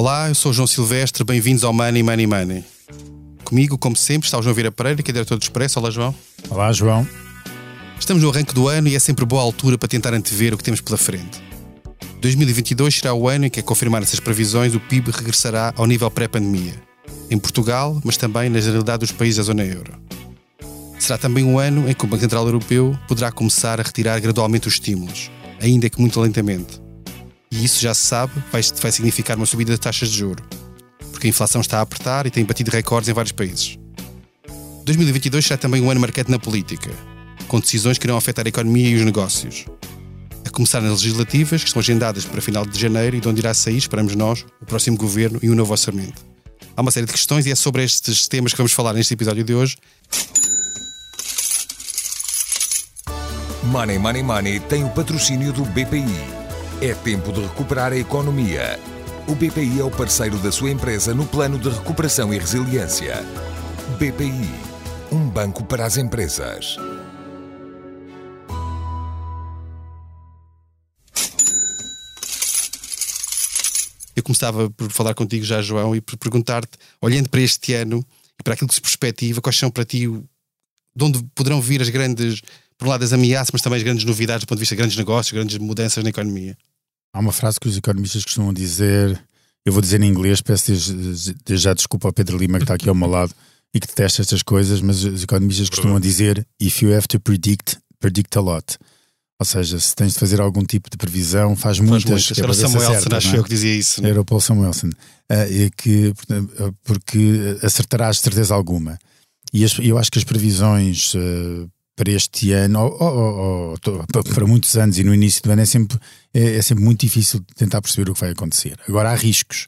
Olá, eu sou o João Silvestre, bem-vindos ao Money Money Money. Comigo, como sempre, está o João Vieira Pereira, que é diretor do Expresso. Olá, João. Olá, João. Estamos no arranque do ano e é sempre boa altura para tentar antever o que temos pela frente. 2022 será o ano em que, a confirmar essas previsões, o PIB regressará ao nível pré-pandemia. Em Portugal, mas também na generalidade dos países da zona euro. Será também um ano em que o Banco Central Europeu poderá começar a retirar gradualmente os estímulos, ainda que muito lentamente. E isso já se sabe, vai, vai significar uma subida das taxas de juro, porque a inflação está a apertar e tem batido recordes em vários países. 2022 será também um ano marcante na política, com decisões que irão afetar a economia e os negócios. A começar nas legislativas, que estão agendadas para final de janeiro e de onde irá sair, esperamos nós, o próximo governo e o novo orçamento. Há uma série de questões e é sobre estes temas que vamos falar neste episódio de hoje. Money Money Money tem o patrocínio do BPI. É tempo de recuperar a economia. O BPI é o parceiro da sua empresa no plano de recuperação e resiliência. BPI, um banco para as empresas. Eu começava por falar contigo já, João, e por perguntar-te, olhando para este ano e para aquilo que se perspectiva, quais são para ti, de onde poderão vir as grandes, por um lado, as ameaças, mas também as grandes novidades do ponto de vista de grandes negócios, grandes mudanças na economia? Há uma frase que os economistas costumam dizer, eu vou dizer em inglês, peço desde, já desculpa ao Pedro Lima que está aqui ao meu lado e que detesta estas coisas, mas os economistas costumam dizer if you have to predict, predict a lot. Ou seja, se tens de fazer algum tipo de previsão, faz, faz muitas. muitas. Era o Samuelson, acho é? eu que dizia isso. Era o Paul Samuelson. Uh, que, porque acertarás de certeza alguma. E eu acho que as previsões uh, para este ano, ou, ou, ou, para muitos anos e no início do ano, é sempre, é, é, sempre muito difícil tentar perceber o que vai acontecer. Agora, há riscos.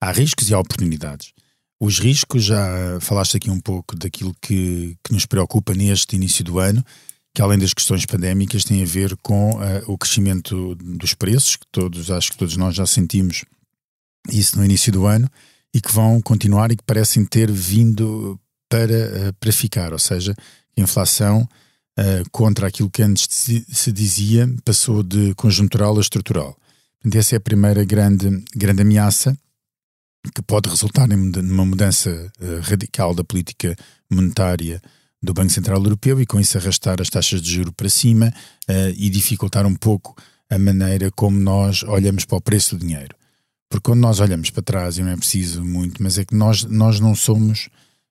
Há riscos e há oportunidades. Os riscos, já falaste aqui um pouco daquilo que, que nos preocupa neste início do ano, que além das questões pandémicas, tem a ver com uh, o crescimento dos preços, que todos, acho que todos nós já sentimos isso no início do ano, e que vão continuar e que parecem ter vindo para, uh, para ficar, ou seja, inflação uh, contra aquilo que antes se dizia passou de conjuntural a estrutural. Essa é a primeira grande, grande ameaça que pode resultar numa mudança uh, radical da política monetária do Banco Central Europeu e com isso arrastar as taxas de juro para cima uh, e dificultar um pouco a maneira como nós olhamos para o preço do dinheiro. Porque quando nós olhamos para trás, e não é preciso muito, mas é que nós, nós não somos,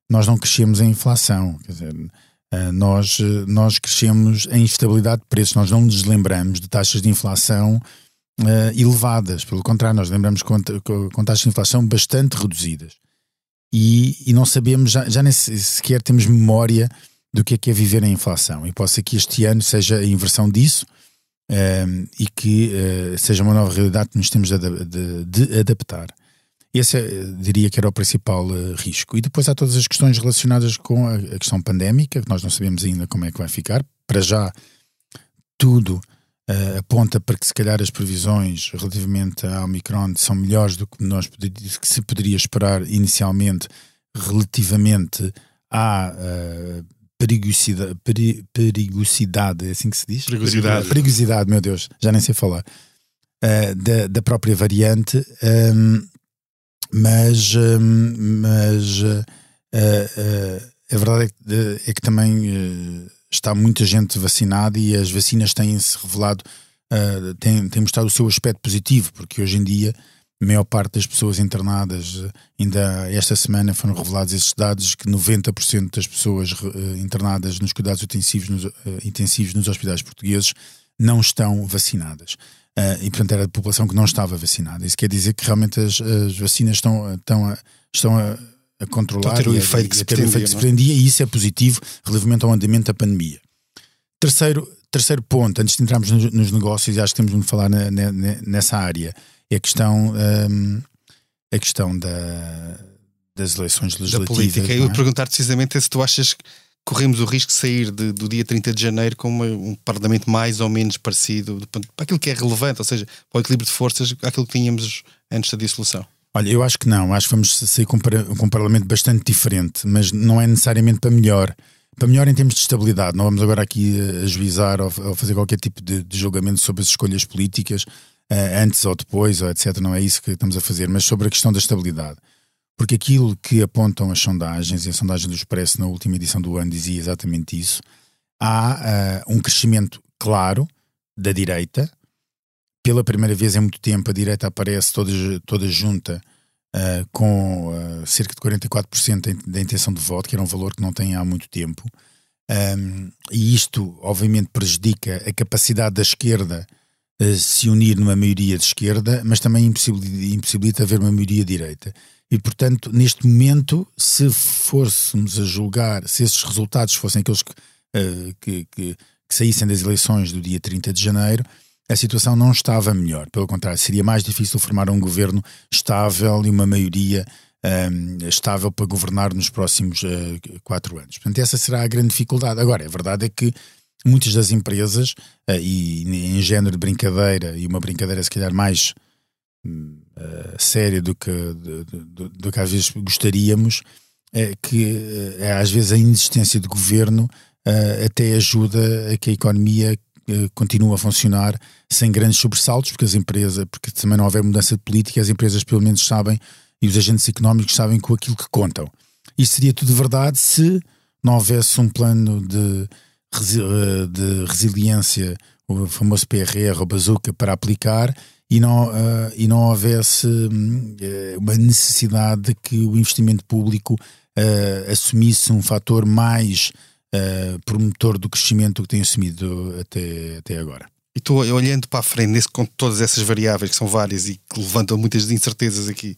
nós não crescemos em inflação. Quer dizer, nós, nós crescemos em instabilidade de preços, nós não nos lembramos de taxas de inflação uh, elevadas, pelo contrário, nós lembramos com, com, taxas de inflação bastante reduzidas. E, e não sabemos, já, já nem sequer temos memória do que é que é viver em inflação. E pode ser que este ano seja a inversão disso uh, e que uh, seja uma nova realidade que nos temos de, de, de adaptar. Esse eh, diria que era o principal uh, risco. E depois há todas as questões relacionadas com a, a, questão pandémica, que nós não sabemos ainda como é que vai ficar. Para já, tudo uh, aponta para que se calhar as previsões relativamente à Omicron são melhores do que, nós que se poderia esperar inicialmente relativamente à uh, perigosidade, peri, perigosidade, é assim que se diz? Perigosidade. Perigosidade, meu Deus, já nem sei falar. da, da própria variante. Um, mas, hum, mas uh, uh, a verdade é que, é que também uh, está muita gente vacinada e as vacinas têm-se revelado, têm, têm mostrado o seu aspecto positivo, porque hoje em dia a maior parte das pessoas internadas, ainda esta semana foram revelados esses dados, que 90% das pessoas internadas nos cuidados intensivos nos, intensivos nos hospitais portugueses não estão vacinadas. Uh, e, portanto, era a população que não estava vacinada. Isso quer dizer que realmente as, as vacinas estão, estão, a, estão a, a controlar ter o efeito que, se pretendia, que se pretendia, e isso é positivo relativamente ao andamento da pandemia. Terceiro, terceiro ponto, antes de entrarmos nos, nos negócios, e acho que temos de falar na, na, nessa área, é a questão, um, a questão da, das eleições legislativas. Da política. É? Eu perguntar precisamente se tu achas que corremos o risco de sair de, do dia 30 de janeiro com uma, um parlamento mais ou menos parecido para aquilo que é relevante, ou seja, para o equilíbrio de forças, aquilo que tínhamos antes da dissolução? Olha, eu acho que não. Acho que vamos sair com, com um parlamento bastante diferente, mas não é necessariamente para melhor. Para melhor em termos de estabilidade. Não vamos agora aqui ajuizar ou, ou fazer qualquer tipo de, de, julgamento sobre as escolhas políticas, uh, antes ou depois, ou etc. Não é isso que estamos a fazer, mas sobre a questão da estabilidade. Porque aquilo que apontam as sondagens, e a sondagem do Expresso na última edição do ano dizia exatamente isso, há uh, um crescimento claro da direita. Pela primeira vez em muito tempo, a direita aparece toda, toda junta uh, com uh, cerca de 44% da intenção de voto, que era um valor que não tem há muito tempo. Um, e isto, obviamente, prejudica a capacidade da esquerda se unir numa maioria de esquerda, mas também impossibilita, impossibilita haver uma maioria direita. E, portanto, neste momento, se fôssemos a julgar, se esses resultados fossem aqueles que, uh, que, que, que saíssem das eleições do dia 30 de janeiro, a situação não estava melhor. Pelo contrário, seria mais difícil formar um governo estável e uma maioria um, estável para governar nos próximos uh, quatro anos. Portanto, essa será a grande dificuldade. Agora, a verdade é que muitas das empresas, uh, e em género de brincadeira, e uma brincadeira se calhar mais uh, séria do que, do, do, do, que às vezes gostaríamos, é que às vezes a inexistência de governo até ajuda a que a economia continue a funcionar sem grandes sobressaltos, porque as empresas, porque também não houver mudança de política, as empresas pelo menos sabem e os agentes económicos sabem com aquilo que contam. Isso seria tudo verdade se não houvesse um plano de, eh, de resiliência, o famoso PRR ou bazuca, para aplicar e não, uh, e não houvesse uh, uma necessidade de que o investimento público uh, assumisse um fator mais promotor do crescimento que tem assumido até, até agora. E estou olhando para a frente, nesse, com todas essas variáveis que são várias e que levantam muitas incertezas aqui,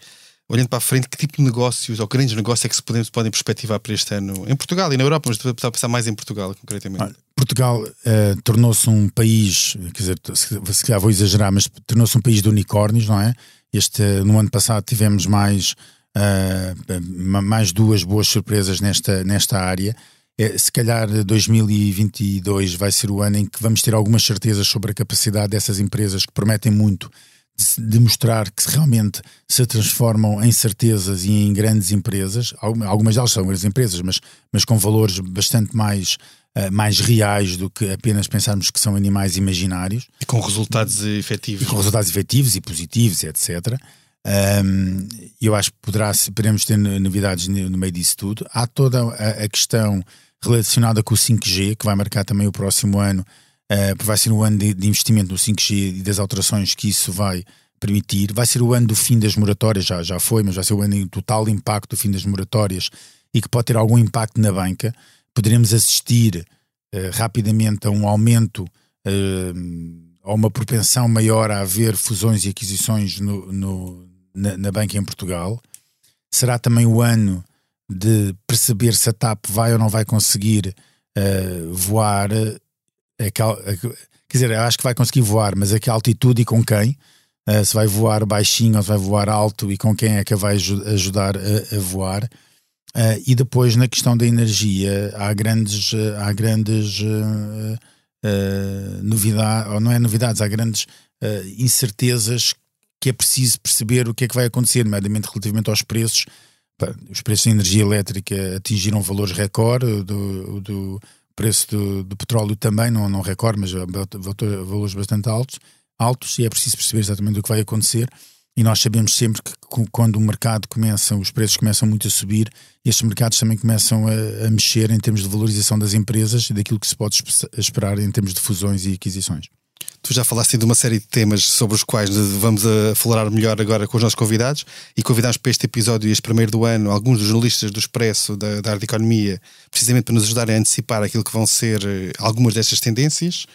olhando para a frente, que tipo de negócios ou grandes negócios é que se podem, podem perspectivar para este ano em Portugal e na Europa, mas a pensar mais em Portugal, concretamente? Portugal uh, tornou-se um país, quer dizer, se, calhar vou exagerar, mas tornou-se um país de unicórnios, não é? Este, no ano passado tivemos mais, uh, mais duas boas surpresas nesta, nesta área. É, se calhar 2022 vai ser o ano em que vamos ter algumas certezas sobre a capacidade dessas empresas que prometem muito de mostrar que realmente se transformam em certezas e em grandes empresas. Algumas delas são grandes empresas, mas, mas com valores bastante mais, uh, mais reais do que apenas pensarmos que são animais imaginários. E com resultados efetivos. E com resultados efetivos e positivos, etc. Um, eu acho que poderá, poderemos ter novidades no meio disso tudo. Há toda a, a questão relacionada com o 5G, que vai marcar também o próximo ano uh, vai ser o ano de, de, investimento no 5G e das alterações que isso vai permitir. Vai ser o ano do fim das moratórias, já, já foi, mas vai ser o ano do total impacto do fim das moratórias e que pode ter algum impacto na banca. Poderemos assistir uh, rapidamente a um aumento, uh, a uma propensão maior a haver fusões e aquisições no, no na, na banca em Portugal. Será também o ano de perceber se a TAP vai ou não vai conseguir uh, voar aquela, quer dizer, acho que vai conseguir voar, mas a que altitude e com quem? Uh, se vai voar baixinho ou se vai voar alto e com quem é que vai ajudar a, a voar? Uh, e depois na questão da energia há grandes, há grandes uh, novidades, ou não é novidades, há grandes incertezas que é preciso perceber o que é que vai acontecer, nomeadamente relativamente aos preços. Os preços da energia elétrica atingiram valores recorde do, do, preço do, do petróleo também, não, não recorde, mas valores bastante altos, altos e é preciso perceber exatamente o que vai acontecer. E nós sabemos sempre que quando o mercado começa, os preços começam muito a subir, estes mercados também começam a, a mexer em termos de valorização das empresas e daquilo que se pode esperar em termos de fusões e aquisições. Tu já falaste de uma série de temas sobre os quais vamos a falar melhor agora com os nossos convidados e convidámos para este episódio, este primeiro do ano, alguns dos jornalistas do Expresso, da, da de economia, precisamente para nos ajudarem a antecipar aquilo que vão ser eh, algumas destas tendências,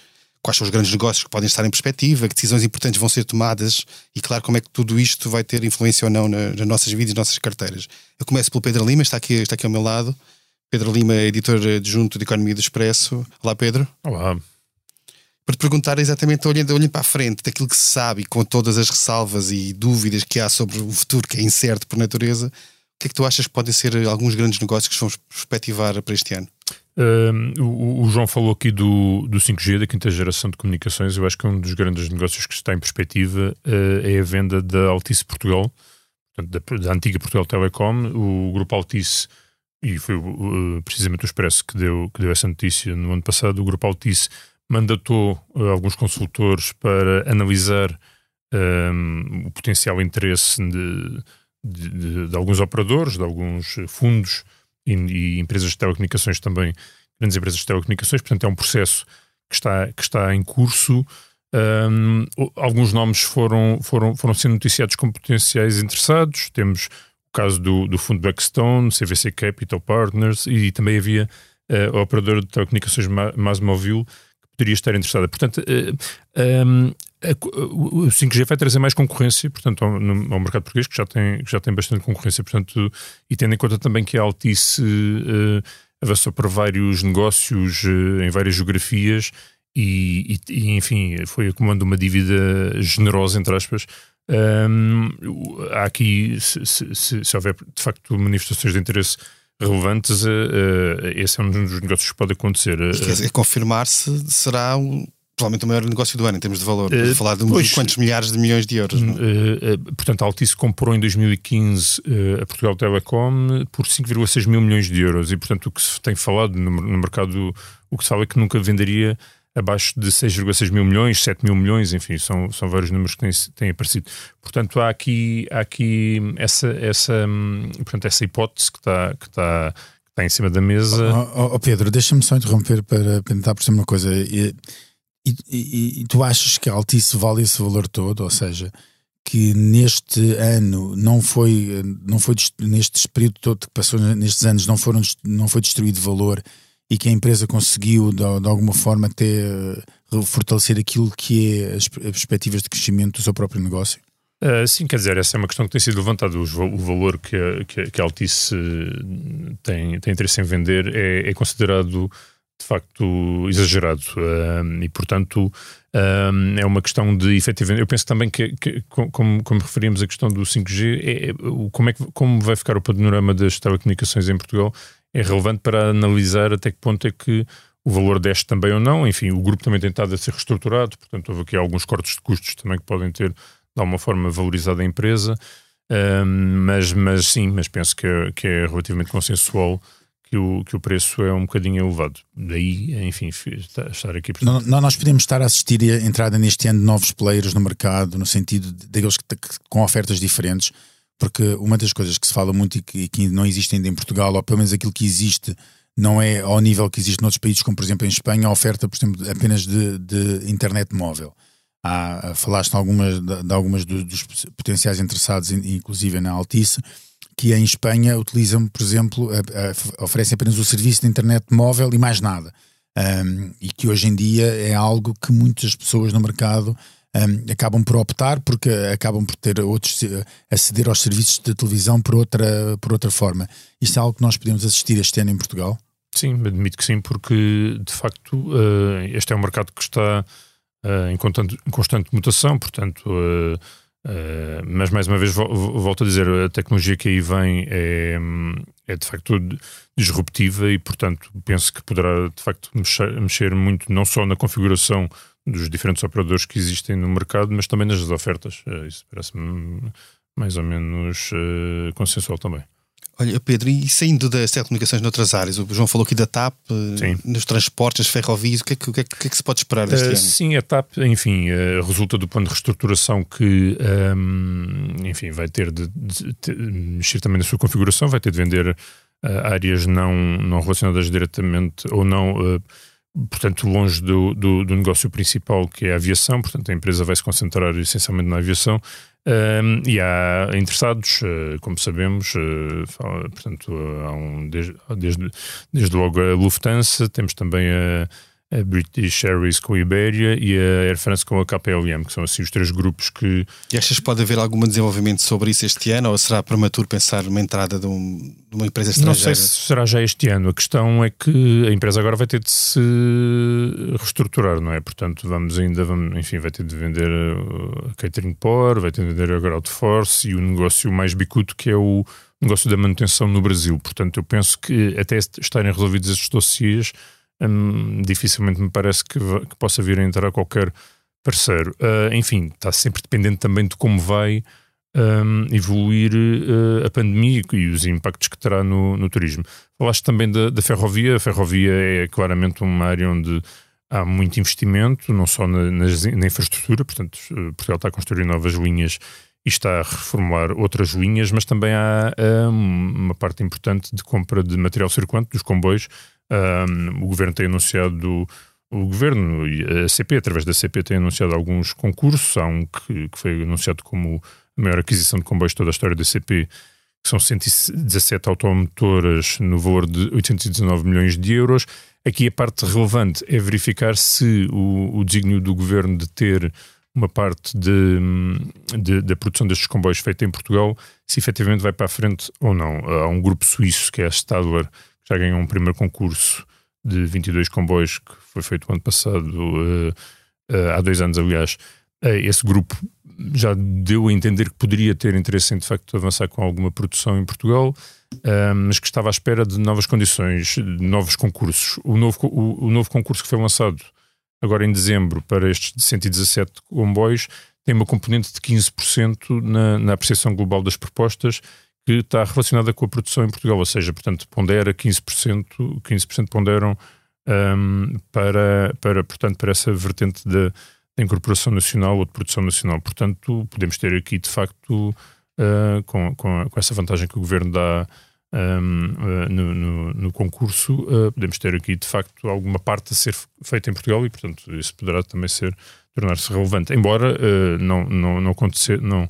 quais são os grandes negócios que podem estar em perspectiva, que decisões importantes vão ser tomadas e, claro, como é que tudo isto vai ter influência ou não nas nossas vidas e nas nossas carteiras. Eu começo pelo Pedro Lima, está aqui, está aqui ao meu lado. Pedro Lima, editor adjunto de Economia do Expresso. Olá, Pedro. Olá para te perguntar exatamente olhando, olhando para a frente daquilo que se sabe e com todas as ressalvas e dúvidas que há sobre o futuro, que é incerto por natureza, o que é que tu achas que podem ser alguns grandes negócios que vamos perspectivar para este ano? O, o, João falou aqui do, do 5G, da quinta geração de comunicações. Eu acho que um dos grandes negócios que está em perspectiva uh, é a venda da Altice Portugal, da, da, antiga Portugal Telecom. O grupo Altice, e foi uh, precisamente o Expresso que deu, que deu essa notícia no ano passado, o grupo Altice mandatou uh, alguns consultores para analisar o potencial interesse de, de, de, de, alguns operadores, de alguns fundos e, e, empresas de telecomunicações também, grandes empresas de telecomunicações, portanto é um processo que está, que está em curso. Um, alguns nomes foram, foram, foram sendo noticiados como potenciais interessados. Temos o caso do, do fundo Blackstone, CVC Capital Partners e também havia uh, o operador de telecomunicações Masmovil que poderia estar interessada. Portanto, uh, um, o 5G vai trazer mais concorrência, portanto, ao, ao, mercado português, que já tem, já tem bastante concorrência, portanto, e tendo em conta também que a Altice uh, avançou para vários negócios uh, em várias geografias e, e, e, enfim, foi acumulando uma dívida generosa, entre aspas. Um, há aqui, se, se, se, houver de facto manifestações de interesse relevantes, uh, esse é um dos negócios que pode acontecer. E, confirmar-se será um provavelmente o maior negócio do ano em termos de valor. Uh, falar de pois, quantos milhares de milhões de euros. Uh, uh, portanto, a Altice comprou em 2015 a Portugal Telecom por 5,6 mil milhões de euros e, portanto, o que se tem falado no, no mercado, o que se fala é que nunca venderia abaixo de 6,6 mil milhões, 7 mil milhões, enfim, são, são vários números que têm, têm aparecido. Portanto, há aqui, há aqui essa, essa, hum, portanto, essa hipótese que está, que está, que está em cima da mesa. Oh, oh, oh Pedro, deixa-me só interromper para tentar perceber uma coisa. E, e, e, e, tu achas que a Altice vale esse valor todo? Ou seja, que neste ano não foi, não foi neste período todo que passou nestes anos, não, foram, não foi destruído valor e que a empresa conseguiu de, de alguma forma até uh, fortalecer aquilo que é as perspectivas de crescimento do seu próprio negócio? Uh, sim, quer dizer, essa é uma questão que tem sido levantada. O, o valor que a, que a Altice eh, tem, tem interesse em vender é, é considerado de facto exagerado e, portanto, é uma questão de efetivamente. Eu penso também que, que como, como referimos a questão do 5G, é, é, como, é que, como vai ficar o panorama das telecomunicações em Portugal é relevante para analisar até que ponto é que o valor desce também ou não. Enfim, o grupo também tem estado a ser reestruturado, portanto, houve aqui alguns cortes de custos também que podem ter, de alguma forma, valorizado a empresa. Uh, mas, mas sim, mas penso que é, que é relativamente consensual que o, que o preço é um bocadinho elevado. Daí, enfim, estar aqui. Não, não, nós podemos estar a assistir a entrada neste ano de novos players no mercado, no sentido daqueles que, que, com ofertas diferentes, porque uma das coisas que se fala muito e que, que não existe ainda em Portugal, ou pelo menos aquilo que existe, não é ao nível que existe noutros países, como por exemplo em Espanha, a oferta, por exemplo, apenas de, de internet móvel. Há, falaste de algumas, de, de algumas dos potenciais interessados, inclusive na Altice, que em Espanha utilizam, por exemplo, a, a, oferecem apenas o serviço de internet móvel e mais nada. Um, e que hoje em dia é algo que muitas pessoas no mercado um, acabam por optar porque acabam por ter outros aceder aos serviços de televisão por outra, por outra forma. Isto é algo que nós podemos assistir este ano em Portugal? Sim, admito que sim, porque de facto uh, este é um mercado que está uh, em, constante, constante, mutação, portanto uh, Uh, mas mais uma vez volto a dizer, a tecnologia que aí vem é, é de facto disruptiva e portanto penso que poderá de facto mexer, mexer, muito não só na configuração dos diferentes operadores que existem no mercado, mas também nas ofertas. Uh, isso parece-me mais ou menos uh, consensual também. Olha, Pedro, e saindo das telecomunicações noutras áreas, o João falou aqui da TAP, eh, sim. nos transportes, ferrovias, o que, é que, o, que é, que é que se pode esperar deste uh, ano? Sim, a TAP, enfim, uh, resulta do plano de reestruturação que, um, ehm, enfim, vai ter de, de, de, mexer também na sua configuração, vai ter de vender uh, áreas não, não relacionadas diretamente ou não portanto, longe do, do, do, negócio principal, que é a aviação, portanto, a empresa vai se concentrar essencialmente na aviação. Um, e há interessados, uh, como sabemos, fala, portanto, há um, desde, desde, desde logo a Lufthansa, temos também a a British Airways com a Iberia e a Air France com a KPLM, que são assim os três grupos que. E achas que pode haver algum desenvolvimento sobre isso este ano ou será prematuro pensar numa entrada de, um, de uma empresa estrangeira? Não sei se será já este ano. A questão é que a empresa agora vai ter de se reestruturar, não é? Portanto, vamos ainda, vamos, enfim, vai ter de vender uh, a Catering Power, vai ter de vender a Ground Force e o negócio mais bicudo que é o negócio da manutenção no Brasil. Portanto, eu penso que até estarem resolvidos estes dossiês hum, dificilmente me parece que, que, possa vir a entrar qualquer parceiro. Uh, enfim, está sempre dependente também de como vai um, evoluir uh, a pandemia e os impactos que terá no, no turismo. Falaste também da, da, ferrovia. A ferrovia é claramente uma área onde há muito investimento, não só na, na infraestrutura, portanto, Portugal está a construir novas linhas e está a reformular outras linhas, mas também há um, uma parte importante de compra de material circulante dos comboios. Um, o governo tem anunciado, o governo e a CP, através da CP, tem anunciado alguns concursos. Há um que, que foi anunciado como a maior aquisição de comboios de toda a história da CP, que são 117 automotoras no valor de 819 milhões de euros. Aqui a parte relevante é verificar se o, o desígnio do governo de ter uma parte de, de, da produção destes comboios feita em Portugal, se efetivamente vai para a frente ou não. Há um grupo suíço que é a Stadler, que já ganhou um primeiro concurso de 22 comboios, que foi feito no ano passado, uh, uh, há dois anos, aliás. Uh, esse grupo já deu a entender que poderia ter interesse em, de facto, avançar com alguma produção em Portugal, mas que estava à espera de novas condições, de novos concursos. O novo, o, o novo concurso que foi lançado agora em dezembro, para estes 117 comboios, tem uma componente de 15% na, na apreciação global das propostas, que está relacionada com a produção em Portugal, ou seja, portanto, pondera 15%, 15% ponderam um, para, para, portanto, para essa vertente da, incorporação nacional ou de produção nacional. Portanto, podemos ter aqui, de facto, uh, com, com, com, essa vantagem que o Governo dá um, uh, no, no, no, concurso, uh, podemos ter aqui de facto alguma parte a ser feita em Portugal e, portanto, isso poderá também ser tornar-se relevante. Embora uh, não, não, não acontecer, não,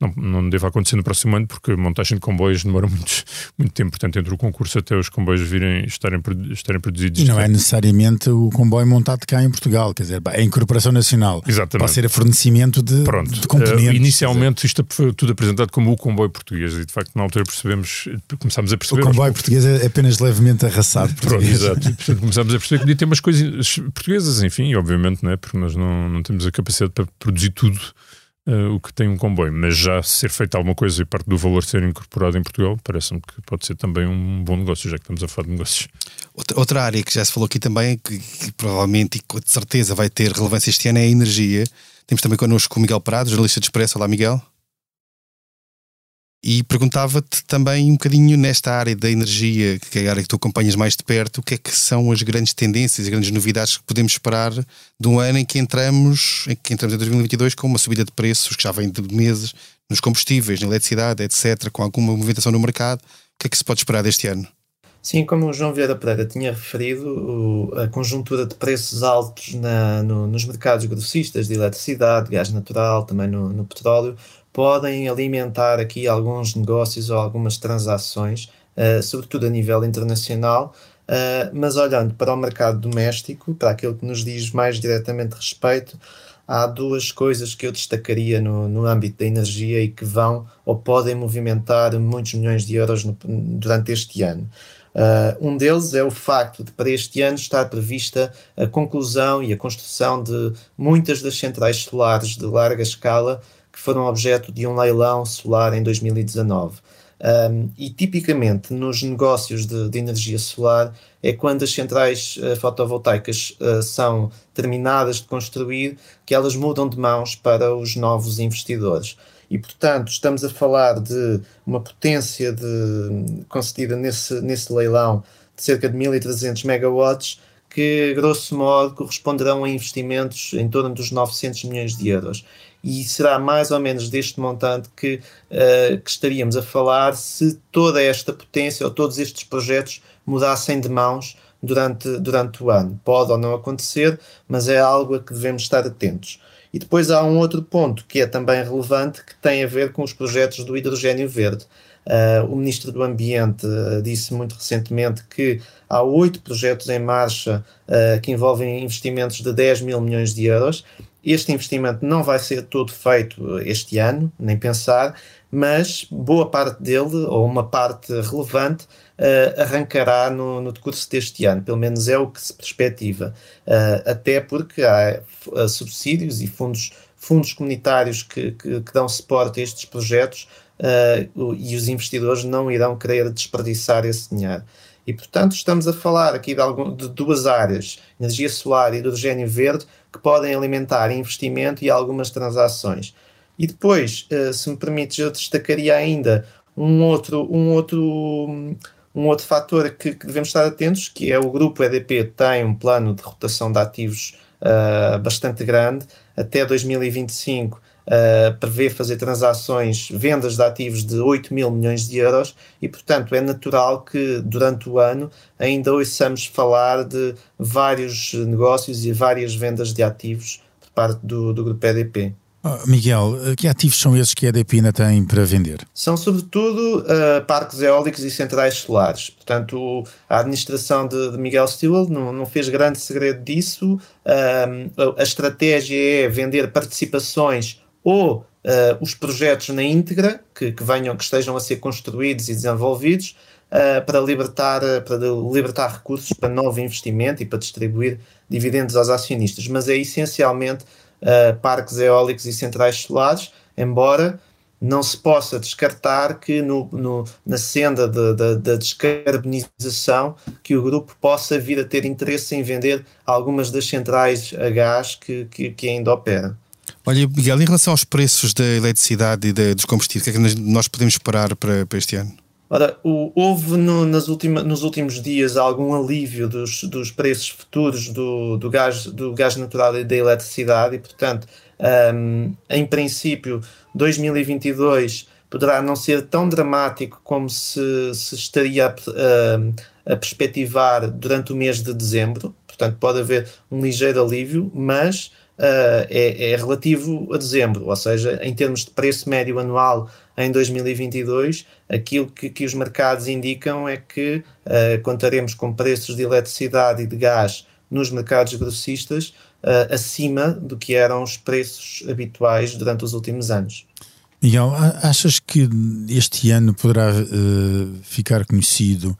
não, não deva acontecer no próximo ano, porque a montagem de comboios demora muito, muito tempo. Portanto, entre o concurso até os comboios virem estarem, estarem produzidos. E não é necessariamente o comboio montado cá em Portugal, quer dizer, é a incorporação nacional. Exatamente. Pode ser a fornecimento de, Pronto. de componentes. Uh, inicialmente isto foi tudo apresentado como o comboio português e de facto na altura percebemos, começámos a perceber. O comboio português é apenas levemente arrasado. Pronto, exato. Portanto, começámos a perceber que podia ter umas coisas portuguesas, enfim, obviamente, não é? porque nós não, não temos a capacidade para produzir tudo uh, o que tem um comboio, mas já ser feita alguma coisa e parte do valor ser incorporado em Portugal, parece-me que pode ser também um bom negócio, já que estamos a falar de negócios. Outra, outra área que já se falou aqui também, que, que provavelmente e com certeza vai ter relevância este ano, é a energia. Temos também connosco o Miguel Prado, jornalista de Expresso. Olá, Miguel. E perguntava-te também um bocadinho nesta área da energia, que é a área que tu acompanhas mais de perto, o que é que são as grandes tendências, as grandes novidades que podemos esperar de um ano em que entramos, em que entramos em 2022 com uma subida de preços que já vem de meses nos combustíveis, na eletricidade, etc., com alguma movimentação no mercado. O que é que se pode esperar deste ano? Sim, como o João Vieira Pereira tinha referido, a conjuntura de preços altos na, no, nos mercados grossistas de eletricidade, gás natural, também no, no petróleo, podem alimentar aqui alguns negócios ou algumas transações, uh, sobretudo a nível internacional, uh, mas olhando para o mercado doméstico, para aquilo que nos diz mais diretamente respeito, há duas coisas que eu destacaria no, no âmbito da energia e que vão ou podem movimentar muitos milhões de euros no, durante este ano. Uh, um deles é o facto de, para este ano, estar prevista a conclusão e a construção de muitas das centrais solares de larga escala que foram objeto de um leilão solar em 2019. Um, e tipicamente nos negócios de, de, energia solar é quando as centrais uh, fotovoltaicas uh, são terminadas de construir que elas mudam de mãos para os novos investidores. E, portanto, estamos a falar de uma potência de, concedida nesse, nesse leilão de cerca de 1.300 megawatts, que, grosso modo, corresponderão a investimentos em torno dos 900 milhões de euros e será mais ou menos deste montante que, uh, que estaríamos a falar se toda esta potência ou todos estes projetos mudassem de mãos durante, durante o ano. Pode ou não acontecer, mas é algo a que devemos estar atentos. E depois há um outro ponto que é também relevante que tem a ver com os projetos do hidrogênio verde. Uh, o Ministro do Ambiente uh, disse muito recentemente que há oito projetos em marcha uh, que envolvem investimentos de 10 mil milhões de euros este investimento não vai ser todo feito este ano, nem pensar, mas boa parte dele, ou uma parte relevante, uh, arrancará no, no decurso deste ano, pelo menos é o que se perspectiva. Uh, até porque há uh, subsídios e fundos, fundos comunitários que, que, que dão suporte a estes projetos e os investidores não irão querer desperdiçar esse dinheiro. E, portanto, estamos a falar aqui de, algum, de duas áreas, energia solar e hidrogênio verde, que podem alimentar investimento e algumas transações. E depois, eh, se me permites, eu destacaria ainda um outro, um outro, um outro fator que, que, devemos estar atentos, que é o grupo EDP tem um plano de rotação de ativos uh, bastante grande, até 2025 uh, prevê fazer transações, vendas de ativos de 8 mil milhões de euros e, portanto, é natural que durante o ano ainda ouçamos falar de vários negócios e várias vendas de ativos por parte do, do grupo EDP. Oh, Miguel, que ativos são esses que a EDP ainda tem para vender? São sobretudo uh, parques eólicos e centrais solares. Portanto, a administração de, de Miguel Stilwell não, não, fez grande segredo disso. Uh, a estratégia é vender participações ou uh, os projetos na íntegra que, que, venham, que estejam a ser construídos e desenvolvidos uh, para, libertar, para libertar recursos para novo investimento e para distribuir dividendos aos acionistas. Mas é essencialmente uh, parques eólicos e centrais solares, embora não se possa descartar que no, no, na senda da descarbonização que o grupo possa vir a ter interesse em vender algumas das centrais a gás que, que, que ainda operam. Olha, Miguel, em relação aos preços da eletricidade e dos combustíveis, o que é que nós podemos esperar para, para este ano? Ora, o, houve no, nas última, nos últimos dias algum alívio dos, dos preços futuros do, do, gás, do gás natural e da eletricidade e, portanto, um, em princípio, 2022 poderá não ser tão dramático como se, se estaria a, a, a perspectivar durante o mês de dezembro. Portanto, pode haver um ligeiro alívio, mas é, é, relativo a dezembro, ou seja, em termos de preço médio anual em 2022, aquilo que, que os mercados indicam é que uh, contaremos com preços de eletricidade e de gás nos mercados grossistas uh, acima do que eram os preços habituais durante os últimos anos. Miguel, achas que este ano poderá uh, ficar conhecido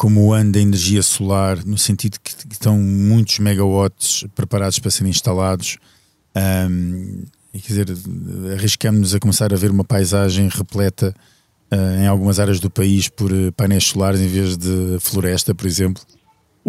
como o ano da energia solar, no sentido que estão muitos megawatts preparados para serem instalados. Um, quer dizer, arriscamos-nos a começar a ver uma paisagem repleta uh, em algumas áreas do país por eh, painéis solares em vez de floresta, por exemplo?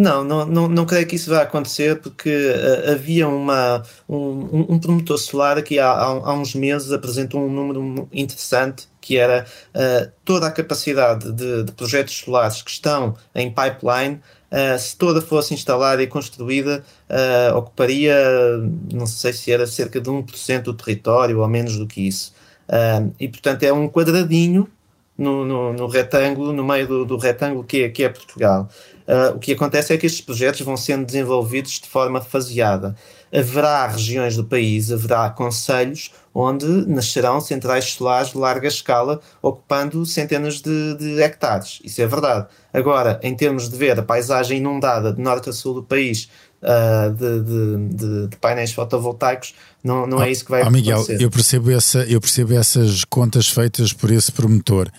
Não, não, não, não creio que isso vá acontecer porque uh, havia uma, um, um, promotor solar que há, há, uns meses apresentou um número interessante que era uh, toda a capacidade de, de, projetos solares que estão em pipeline, uh, se toda fosse instalada e construída, ocuparia, não sei se era cerca de 1% do território ou menos do que isso. e portanto é um quadradinho no, no, no retângulo, no meio do, do retângulo que é, que é Portugal. Uh, o que acontece é que estes projetos vão sendo desenvolvidos de forma faseada. Haverá regiões do país, haverá conselhos onde nascerão centrais solares de larga escala, ocupando centenas de, de, hectares. Isso é verdade. Agora, em termos de ver a paisagem inundada de norte a sul do país uh, de, de, de, painéis fotovoltaicos, não, não é isso que vai oh, acontecer. Miguel, eu percebo, essa, eu percebo essas contas feitas por esse promotor.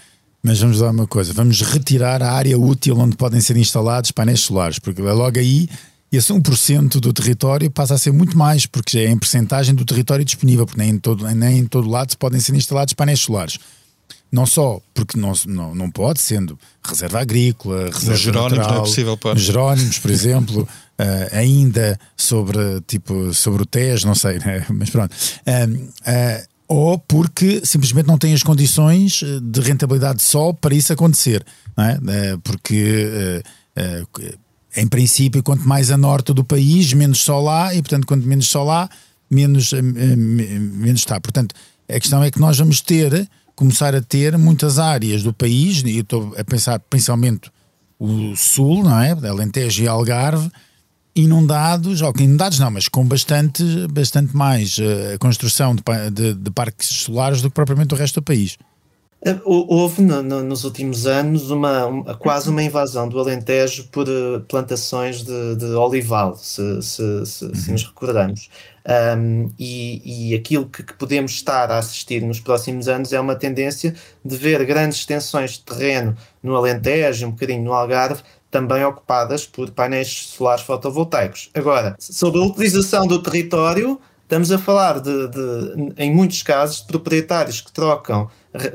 Mas vamos dar uma coisa: vamos retirar a área útil onde podem ser instalados painéis solares, porque logo aí esse 1% do território passa a ser muito mais, porque já é em percentagem do território disponível, porque nem em todo, nem em todo lado podem ser instalados painéis solares. Não só porque não, não, não pode, sendo reserva agrícola, reserva nos Jerónimos natural, não é possível Jerónimos, por exemplo, uh, ainda sobre, tipo, sobre o TES, não sei, né? mas pronto. Uh, uh, ou porque simplesmente não tem as condições eh, de rentabilidade só para isso acontecer. É? Eh, porque, eh, em princípio, quanto mais a norte do país, menos sol há, e portanto, quanto menos sol há, menos, menos está. Portanto, a questão é que nós vamos ter, começar a ter muitas áreas do país, e estou a pensar principalmente o sul, não é? Alentejo e Algarve, inundados, ou inundados não, mas com bastante, bastante mais uh, construção de, de, de, parques solares do que propriamente o resto do país. Eh, houve no, no, nos últimos anos uma, uma, quase uma invasão do Alentejo por uh, plantações de, de, olival, se, se, se, uhum. se nos recordamos. Um, e, e, aquilo que, que, podemos estar a assistir nos próximos anos é uma tendência de ver grandes extensões de terreno no Alentejo, um bocadinho no Algarve, também ocupadas por painéis solares fotovoltaicos. Agora, sobre a utilização do território, estamos a falar de, de, em muitos casos, de proprietários que trocam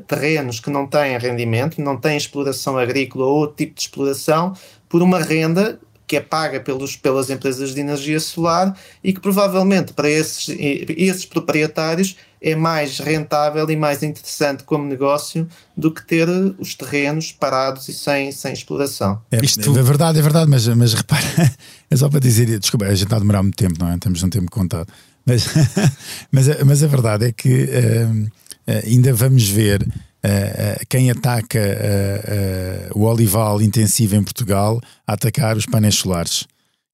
terrenos que não têm rendimento, não têm exploração agrícola ou outro tipo de exploração, por uma renda que é paga pelos, pelas empresas de energia solar e que provavelmente para esses, esses proprietários é mais rentável e mais interessante como negócio do que ter os terrenos parados e sem, sem exploração. É, Isto... é verdade, é verdade, mas, mas repara, é só para dizer, desculpa, a gente está a demorar muito tempo, não é? Temos um tempo contado. Mas, mas, mas a verdade é que uh, ainda vamos ver uh, quem ataca uh, o olival intensivo em Portugal a atacar os painéis solares.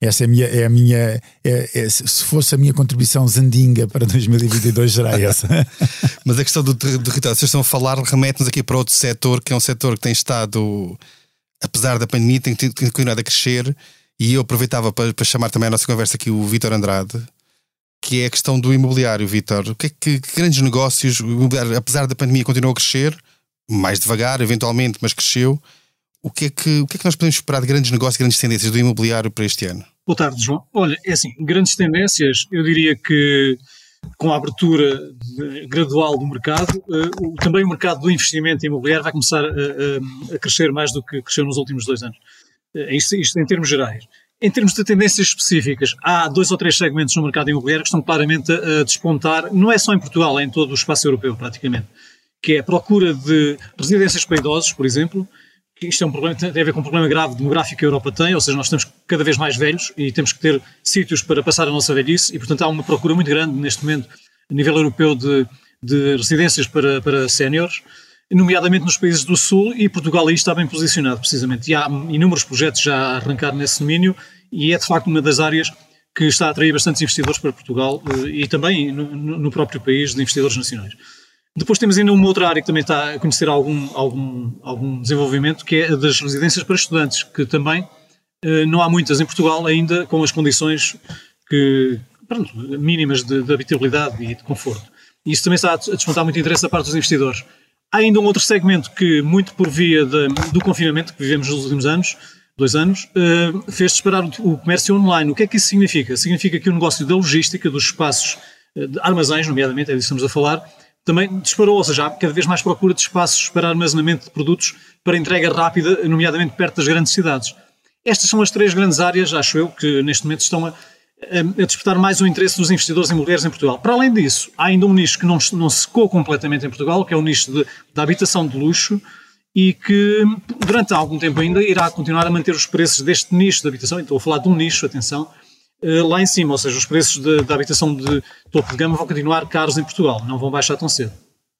Essa é a minha, é a minha é, é, se fosse a minha contribuição zandinga para 2022 será essa. Mas a questão do território, vocês estão a falar, remete-nos aqui para outro setor, que é um setor que tem estado, apesar da pandemia, tem, tem continuado a crescer. E eu aproveitava para, para chamar também a nossa conversa aqui o Vítor Andrade, que é a questão do imobiliário, Vítor. O que é que, que grandes negócios, apesar da pandemia, continuou a crescer, mais devagar, eventualmente, mas cresceu. O que, é que, o que é que nós podemos esperar de grandes negócios, grandes tendências do imobiliário para este ano? Boa tarde, João. Olha, é assim, grandes tendências, eu diria que com a abertura gradual do mercado, uh, também o mercado do investimento imobiliário vai começar a, a, a crescer mais do que cresceu nos últimos dois anos. Isto, isto, em termos gerais. Em termos de tendências específicas, há dois ou três segmentos no mercado imobiliário que estão claramente a, despontar, não é só em Portugal, é em todo o espaço europeu praticamente, que é a procura de residências para idosos, por exemplo, isto é um problema, tem a ver com um problema grave demográfico que a Europa tem, ou seja, nós estamos cada vez mais velhos e temos que ter sítios para passar a nossa velhice e, portanto, há uma procura muito grande neste momento a nível europeu de, de residências para, para séniores, nomeadamente nos países do Sul e Portugal aí está bem posicionado, precisamente. E há inúmeros projetos já a arrancar nesse domínio e é, de facto, uma das áreas que está a atrair bastantes investidores para Portugal eh, e também no, no próprio país de investidores nacionais. Depois temos ainda uma outra área que também está a conhecer algum, algum, algum desenvolvimento, que é a das residências para estudantes, que também não há muitas em Portugal ainda com as condições que, pronto, mínimas de, de, habitabilidade e de conforto. E isso também está a despontar muito interesse da parte dos investidores. Há ainda um outro segmento que, muito por via de, do confinamento que vivemos nos últimos anos, dois anos, uh, fez disparar o, comércio online. O que é que isso significa? Significa que o negócio da logística, dos espaços uh, de armazéns, nomeadamente, é disso que estamos a falar, também disparou, ou seja, há cada vez mais procura de espaços para armazenamento de produtos para entrega rápida, nomeadamente perto das grandes cidades. Estas são as três grandes áreas, acho eu, que neste momento estão a, a despertar mais o interesse dos investidores imobiliários em Portugal. Para além disso, há ainda um nicho que não, não secou completamente em Portugal, que é o nicho de, da habitação de luxo, e que durante algum tempo ainda irá continuar a manter os preços deste nicho de habitação, estou a falar de um nicho, atenção, eh, lá em cima, ou seja, os preços da habitação de topo de gama vão continuar caros em Portugal, não vão baixar tão cedo.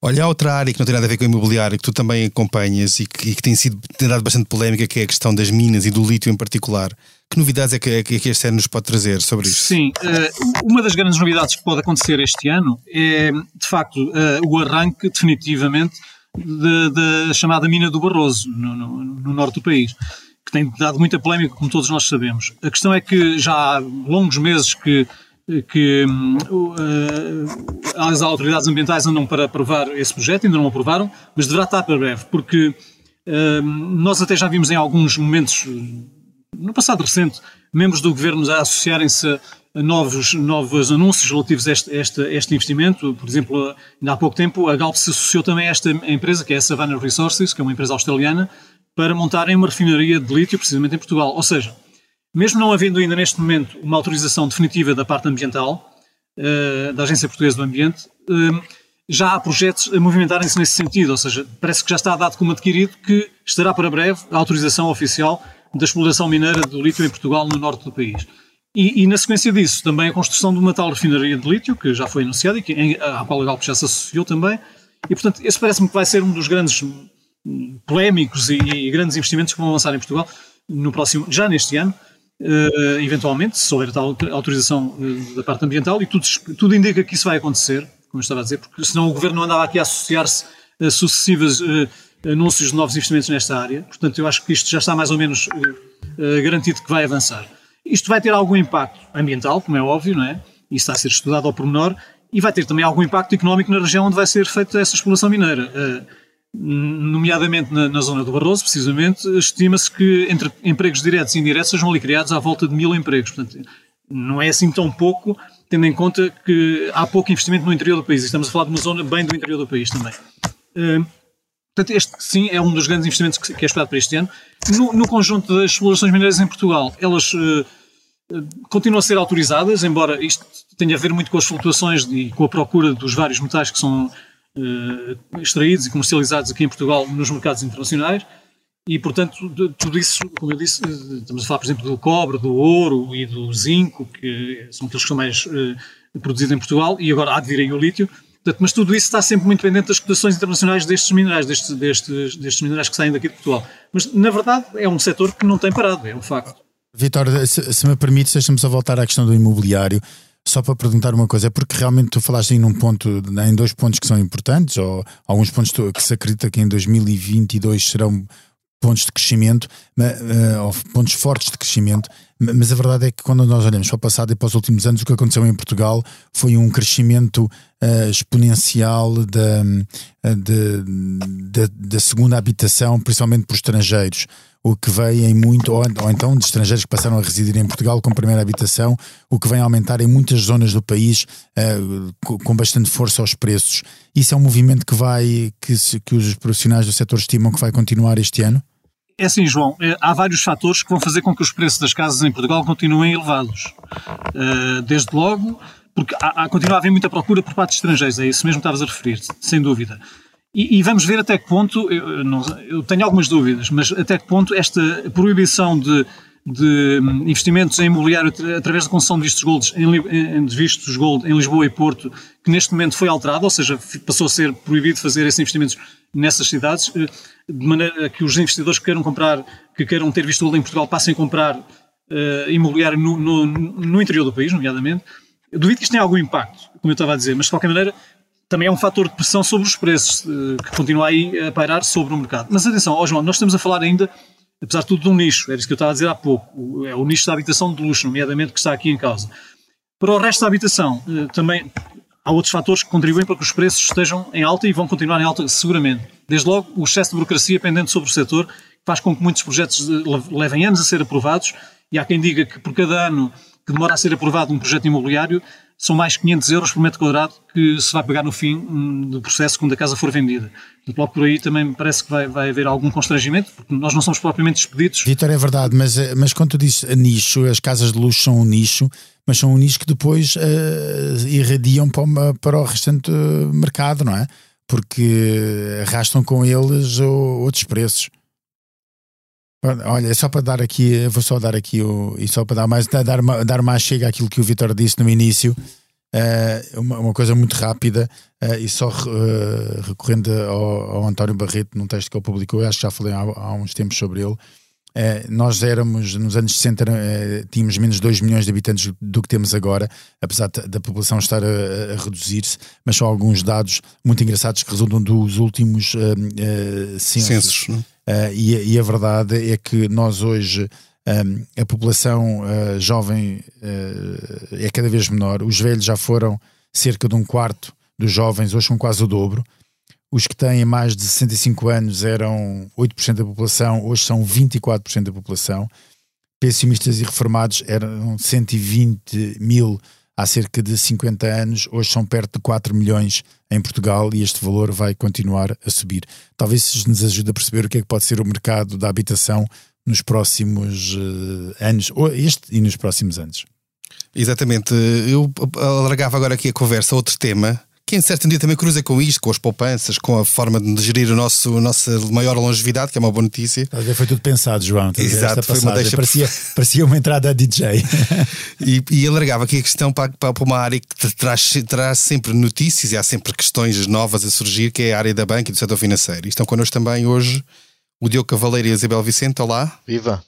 Olha, há outra área que não tem nada a ver com o imobiliário, que tu também acompanhas e que, e que tem, sido, tem dado bastante polémica, que é a questão das minas e do lítio em particular. Que novidades é que, é que este ano nos pode trazer sobre isso? Sim, uh, uma das grandes novidades que pode acontecer este ano é, de facto, uh, o arranque definitivamente da chamada mina do Barroso, no, no, no norte do país que tem dado muita polémica, como todos nós sabemos. A questão é que já há longos meses que, que uh, as autoridades ambientais andam para aprovar esse projeto, ainda não aprovaram, mas deverá estar para breve, porque uh, nós até já vimos em alguns momentos, no passado recente, membros do governo a associarem-se a novos, novos anúncios relativos a este, este, este, investimento. Por exemplo, ainda há pouco tempo a Galp se associou também a esta empresa, que é a Savannah Resources, que é uma empresa australiana, para montarem uma refinaria de lítio, precisamente em Portugal. Ou seja, mesmo não havendo ainda neste momento uma autorização definitiva da parte ambiental, uh, da Agência Portuguesa do Ambiente, uh, já há projetos a movimentarem-se nesse sentido, ou seja, parece que já está dado como adquirido que estará para breve a autorização oficial da exploração mineira do lítio em Portugal, no norte do país. E, e, na sequência disso, também a construção de uma tal refinaria de lítio, que já foi anunciada e que, em, à qual a Galp já se associou também. E, portanto, esse parece-me que vai ser um dos grandes polémicos e, e, grandes investimentos que vão avançar em Portugal no próximo, já neste ano, uh, eventualmente, se houver tal autorização uh, da parte ambiental, e tudo, tudo indica que isso vai acontecer, como eu estava a dizer, porque senão o governo não andava aqui a associar-se a sucessivos uh, anúncios de novos investimentos nesta área. Portanto, eu acho que isto já está mais ou menos garantido que vai avançar. Isto vai ter algum impacto ambiental, como é óbvio, não é? Isso está a ser estudado ao pormenor, e vai ter também algum impacto económico na região onde vai ser feita essa exploração mineira nomeadamente na, na, zona do Barroso, precisamente, estima-se que entre empregos diretos e indiretos sejam ali criados à volta de mil empregos. Portanto, não é assim tão pouco, tendo em conta que há pouco investimento no interior do país. Estamos a falar de uma zona bem do interior do país também. Uh, portanto, este sim é um dos grandes investimentos que, que é esperado para este ano. No, no conjunto das explorações mineiras em Portugal, elas uh, continuam a ser autorizadas, embora isto tenha a ver muito com as flutuações e com a procura dos vários metais que são uh, extraídos e comercializados aqui em Portugal nos mercados internacionais. E, portanto, tudo isso, como eu disse, estamos a falar, por exemplo, do cobre, do ouro e do zinco, que são aqueles que são mais uh, produzidos em Portugal, e agora há de vir aí o lítio. Portanto, mas tudo isso está sempre muito pendente das cotações internacionais destes minerais, destes, destes, destes minerais que saem daqui de Portugal. Mas, na verdade, é um setor que não tem parado, é um facto. Vitor, se, se, me permite, deixa-me só voltar à questão do imobiliário. Só para perguntar uma coisa, é porque realmente tu falaste aí num ponto, em dois pontos que são importantes, ou alguns pontos que se acredita que em 2022 serão pontos de crescimento, eh, ou pontos fortes de crescimento, mas a verdade é que quando nós olhamos para o passado e para os últimos anos, o que aconteceu em Portugal foi um crescimento uh, exponencial da, eh, da, da segunda habitação, principalmente por estrangeiros o que vem em muito, ou, ou, então de estrangeiros que passaram a residir em Portugal com primeira habitação, o que vem aumentar em muitas zonas do país uh, com bastante força aos preços. Isso é um movimento que vai, que, que os profissionais do setor estimam que vai continuar este ano? É assim, João, é, há vários fatores que vão fazer com que os preços das casas em Portugal continuem elevados. Uh, desde logo, porque há, há, continua a haver muita procura por parte de estrangeiros, é isso mesmo que estavas a referir, sem dúvida. E, e, vamos ver até que ponto, eu, não, eu, tenho algumas dúvidas, mas até que ponto esta proibição de, de investimentos em imobiliário através da concessão de vistos gold em, de vistos gold em Lisboa e Porto, que neste momento foi alterada, ou seja, passou a ser proibido fazer esses investimentos nessas cidades, eh, de maneira que os investidores que queiram comprar, que queiram ter visto gold em Portugal, passem a comprar uh, imobiliário no, no, no interior do país, nomeadamente. Eu duvido que isto tenha algum impacto, como eu estava a dizer, mas de qualquer maneira também é um fator de pressão sobre os preços, eh, que continua aí a pairar sobre o mercado. Mas atenção, João, nós estamos a falar ainda, apesar de tudo, de um nicho, era isso que eu estava a dizer há pouco, é o nicho da habitação de luxo, nomeadamente, que está aqui em causa. Para o resto da habitação, eh, também há outros fatores que contribuem para que os preços estejam em alta e vão continuar em alta seguramente. Desde logo, o excesso de burocracia pendente sobre o setor faz com que muitos projetos levem anos a ser aprovados e há quem diga que por cada ano que demora a ser aprovado um projeto imobiliário, são mais 500 euros por metro quadrado que se vai pagar no fim hum, do processo quando a casa for vendida. Logo por aí também me parece que vai, vai haver algum constrangimento, porque nós não somos propriamente expedidos. Vitor, é verdade, mas, eh, mas quando tu dizes nicho, as casas de luxo são um nicho, mas são um nicho que depois uh, irradiam para, uma, para o restante mercado, não é? Porque arrastam com eles outros preços. Olha, é só para dar aqui, vou só dar aqui o, e só para dar mais, dar, dar mais chega àquilo que o Vitor disse no início, uh, uma, uma, coisa muito rápida uh, e só uh, recorrendo ao, ao, António Barreto num texto que ele publicou, eu acho que já falei há, há uns tempos sobre ele. nós éramos, nos anos 60, tínhamos menos de 2 milhões de habitantes do que temos agora, apesar da população estar a, a reduzir-se, mas são alguns dados muito engraçados que resultam dos últimos censos. censos Uh, e, e, a verdade é que nós hoje um, a população uh, jovem uh, é cada vez menor. Os velhos já foram cerca de um quarto dos jovens, hoje são quase o dobro. Os que têm mais de 65 anos eram 8% da população, hoje são 24% da população. Pensionistas e reformados eram 120 mil há cerca de 50 anos, hoje são perto de 4 milhões em Portugal e este valor vai continuar a subir. Talvez nos ajude a perceber o que é que pode ser o mercado da habitação nos próximos uh, anos, ou este e nos próximos anos. Exatamente. Eu alargava agora aqui a conversa a outro tema que em certo dia também cruza com isto, com as poupanças, com a forma de gerir o nosso, a nossa maior longevidade, que é uma boa notícia. Foi tudo pensado, João. Exato, foi uma deixa... parecia, parecia uma entrada a DJ. e, e alargava aqui a questão para, para uma área que traz, traz sempre notícias e há sempre questões novas a surgir, que é a área da banca e do setor financeiro. E estão connosco também hoje o Diogo Cavaleiro e a Isabel Vicente. Olá. Viva.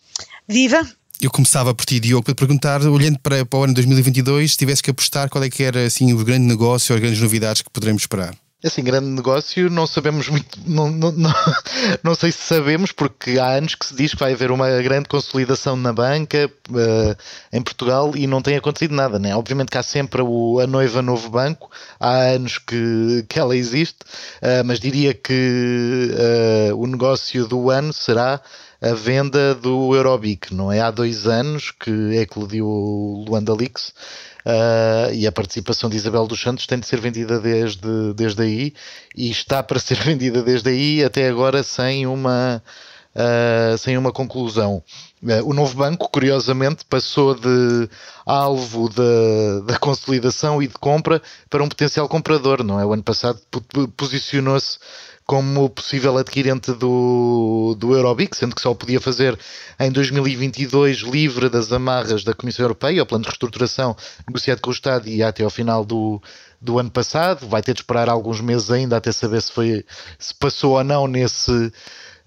Viva eu começava por ti, Diogo, para perguntar, olhando para, para o ano 2022, se tivesse que apostar, qual é que era assim, o grande negócio ou as grandes novidades que poderemos esperar? Assim, grande negócio, não sabemos muito, não, não, não, não, sei se sabemos, porque há anos que se diz que vai haver uma grande consolidação na banca uh, em Portugal e não tem acontecido nada, né? Obviamente que há sempre o, a noiva novo banco, há anos que, que ela existe, uh, mas diria que uh, o negócio do ano será a venda do Eurobic, não é? Há dois anos que eclodiu o Luanda Leaks uh, e a participação de Isabel dos Santos tem de ser vendida desde, desde aí e está para ser vendida desde aí até agora sem uma uh, sem uma conclusão. Uh, o novo banco, curiosamente, passou de alvo da, da consolidação e de compra para um potencial comprador, não é? O ano passado posicionou-se como possível adquirente do, do Eurobic, sendo que só podia fazer em 2022 livre das amarras da Comissão Europeia, o plano de reestruturação negociado com o Estado e até ao final do, do ano passado. Vai ter de esperar alguns meses ainda até saber se, foi, se passou ou não nesse,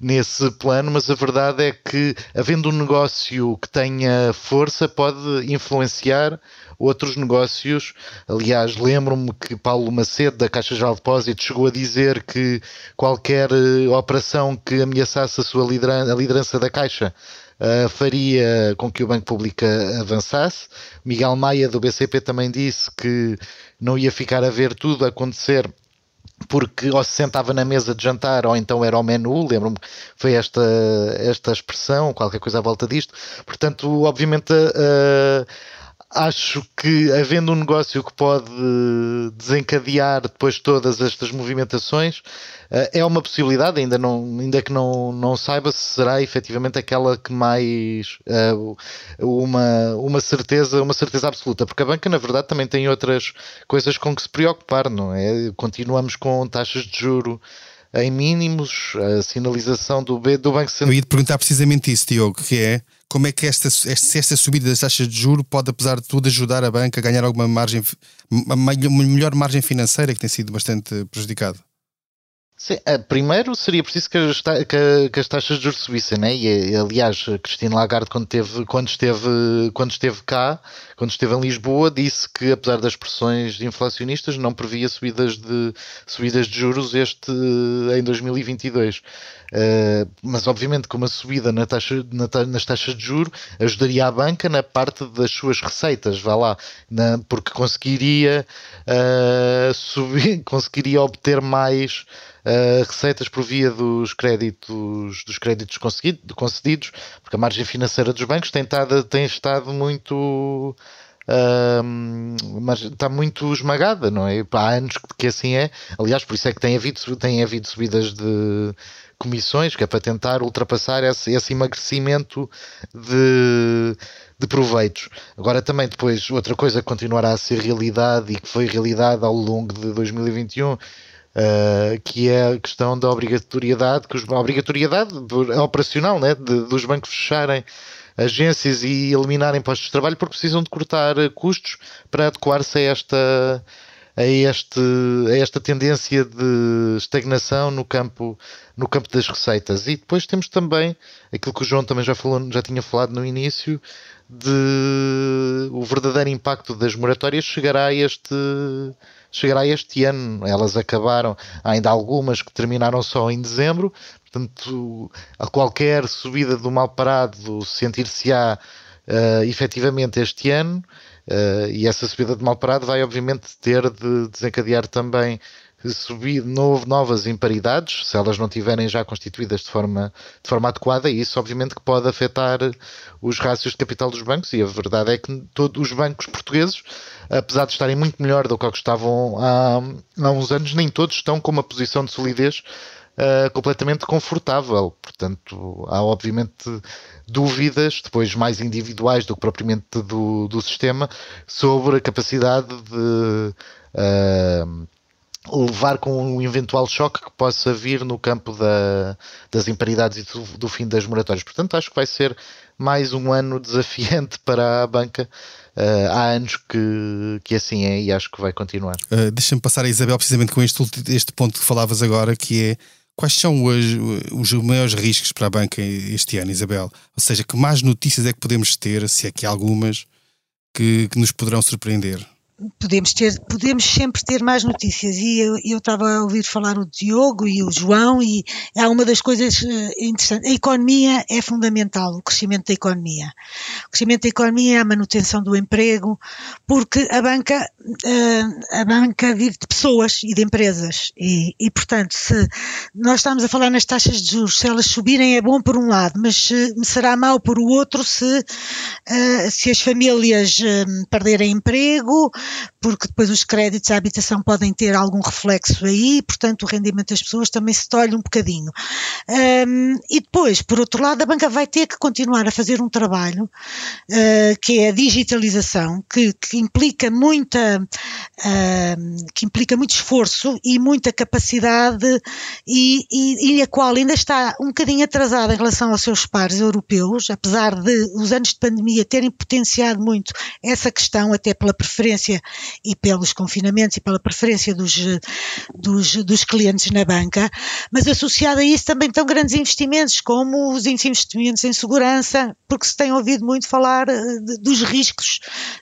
nesse plano, mas a verdade é que, havendo um negócio que tenha força, pode influenciar outros negócios. Aliás, lembro-me que Paulo Macedo, da Caixa Geral de Depósitos, chegou a dizer que qualquer uh, operação que ameaçasse a sua liderança, a liderança da Caixa uh, faria com que o Banco Público avançasse. Miguel Maia, do BCP, também disse que não ia ficar a ver tudo acontecer porque ou se sentava na mesa de jantar ou então era ao menu, lembro-me foi esta, esta expressão, qualquer coisa à volta disto. Portanto, obviamente, uh, acho que havendo um negócio que pode desencadear depois todas estas movimentações, é uma possibilidade, ainda, não, ainda que não, não saiba se será efetivamente aquela que mais uh, uma, uma certeza, uma certeza absoluta, porque a banca na verdade também tem outras coisas com que se preocupar, não é? Continuamos com taxas de juro em mínimos, a sinalização do, B, do Banco Central. Eu ia te perguntar precisamente isso, Diogo, que é como é que esta, esta subida das taxas de juro pode, apesar de tudo, ajudar a banca a ganhar alguma margem, uma melhor margem financeira que tem sido bastante prejudicada? Sim, eh, primeiro seria preciso que as, que, que as, taxas de juros subissem, né? e aliás, Cristina Lagarde, quando, teve, quando, esteve, quando esteve cá, quando esteve em Lisboa, disse que apesar das pressões inflacionistas, não previa subidas de, subidas de juros este em 2022. Uh, mas obviamente com uma subida na taxa, na, nas taxas de juro ajudaria a banca na parte das suas receitas, vá lá, na, porque conseguiria uh, subir, conseguiria obter mais uh, receitas por via dos créditos, dos créditos concedidos, porque a margem financeira dos bancos tem, tado, tem estado muito Uh, mas está muito esmagada, não é? Há anos que assim é. Aliás, por isso é que tem havido, tem havido subidas de, comissões, que é para tentar ultrapassar esse, esse emagrecimento de, de proveitos. Agora também depois outra coisa que continuará a ser realidade e que foi realidade ao longo de 2021 eh, que é a questão da obrigatoriedade, que os, a obrigatoriedade operacional né, de, dos bancos fecharem agências e eliminarem postos de trabalho porque precisam de cortar custos para adequar-se a esta a, este, a esta tendência de estagnação no campo, no campo das receitas. E depois temos também aquilo que o João também já, falou, já tinha falado no início, de o verdadeiro impacto das moratórias chegará este, chegará este ano. Elas acabaram, há ainda algumas que terminaram só em dezembro, portanto, a qualquer subida do mal parado sentir-se-á uh, efetivamente este ano. Uh, e essa subida de mal parado vai obviamente ter de desencadear também subir novo, novas imparidades, se elas não tiverem já constituídas de forma, de forma adequada, e isso obviamente que pode afetar os rácios de capital dos bancos, e a verdade é que todos os bancos portugueses, apesar de estarem muito melhor do que estavam há, há uns anos, nem todos estão com uma posição de solidez uh, completamente confortável. Portanto, há obviamente dúvidas, depois mais individuais do que propriamente do, do sistema, sobre a capacidade de uh, levar com um eventual choque que possa vir no campo da, das imparidades e do, do, fim das moratórias. Portanto, acho que vai ser mais um ano desafiante para a banca. Uh, há anos que, que assim é e acho que vai continuar. Uh, Deixa-me passar a Isabel precisamente com este, este ponto que falavas agora, que é Quais são os, os maiores riscos para a banca este ano, Isabel? Ou seja, que mais notícias é que podemos ter, se é que há algumas, que, que nos poderão surpreender? Podemos ter, podemos sempre ter mais notícias. E eu, eu estava a ouvir falar o Diogo e o João e há uma das coisas eh, interessantes, a economia é fundamental, o crescimento da economia. O crescimento da economia é a manutenção do emprego, porque a banca, eh, a banca vive de pessoas e de empresas. E, e portanto se nós estamos a falar nas taxas de juros, se elas subirem é bom por um lado, mas será mau por o outro se, eh, se as famílias perderem emprego, porque depois os créditos à habitação podem ter algum reflexo aí, portanto o rendimento das pessoas também se tolhe um bocadinho. Um, e depois, por outro lado, a banca vai ter que continuar a fazer um trabalho uh, que é a digitalização, que, que implica muita, uh, que implica muito esforço e muita capacidade e, e, e a qual ainda está um bocadinho atrasada em relação aos seus pares europeus, apesar de os anos de pandemia terem potenciado muito essa questão, até pela preferência e pelos confinamentos e pela preferência dos, dos, dos clientes na banca, mas associado a isso também estão grandes investimentos, como os investimentos em segurança, porque se tem ouvido muito falar eh, dos riscos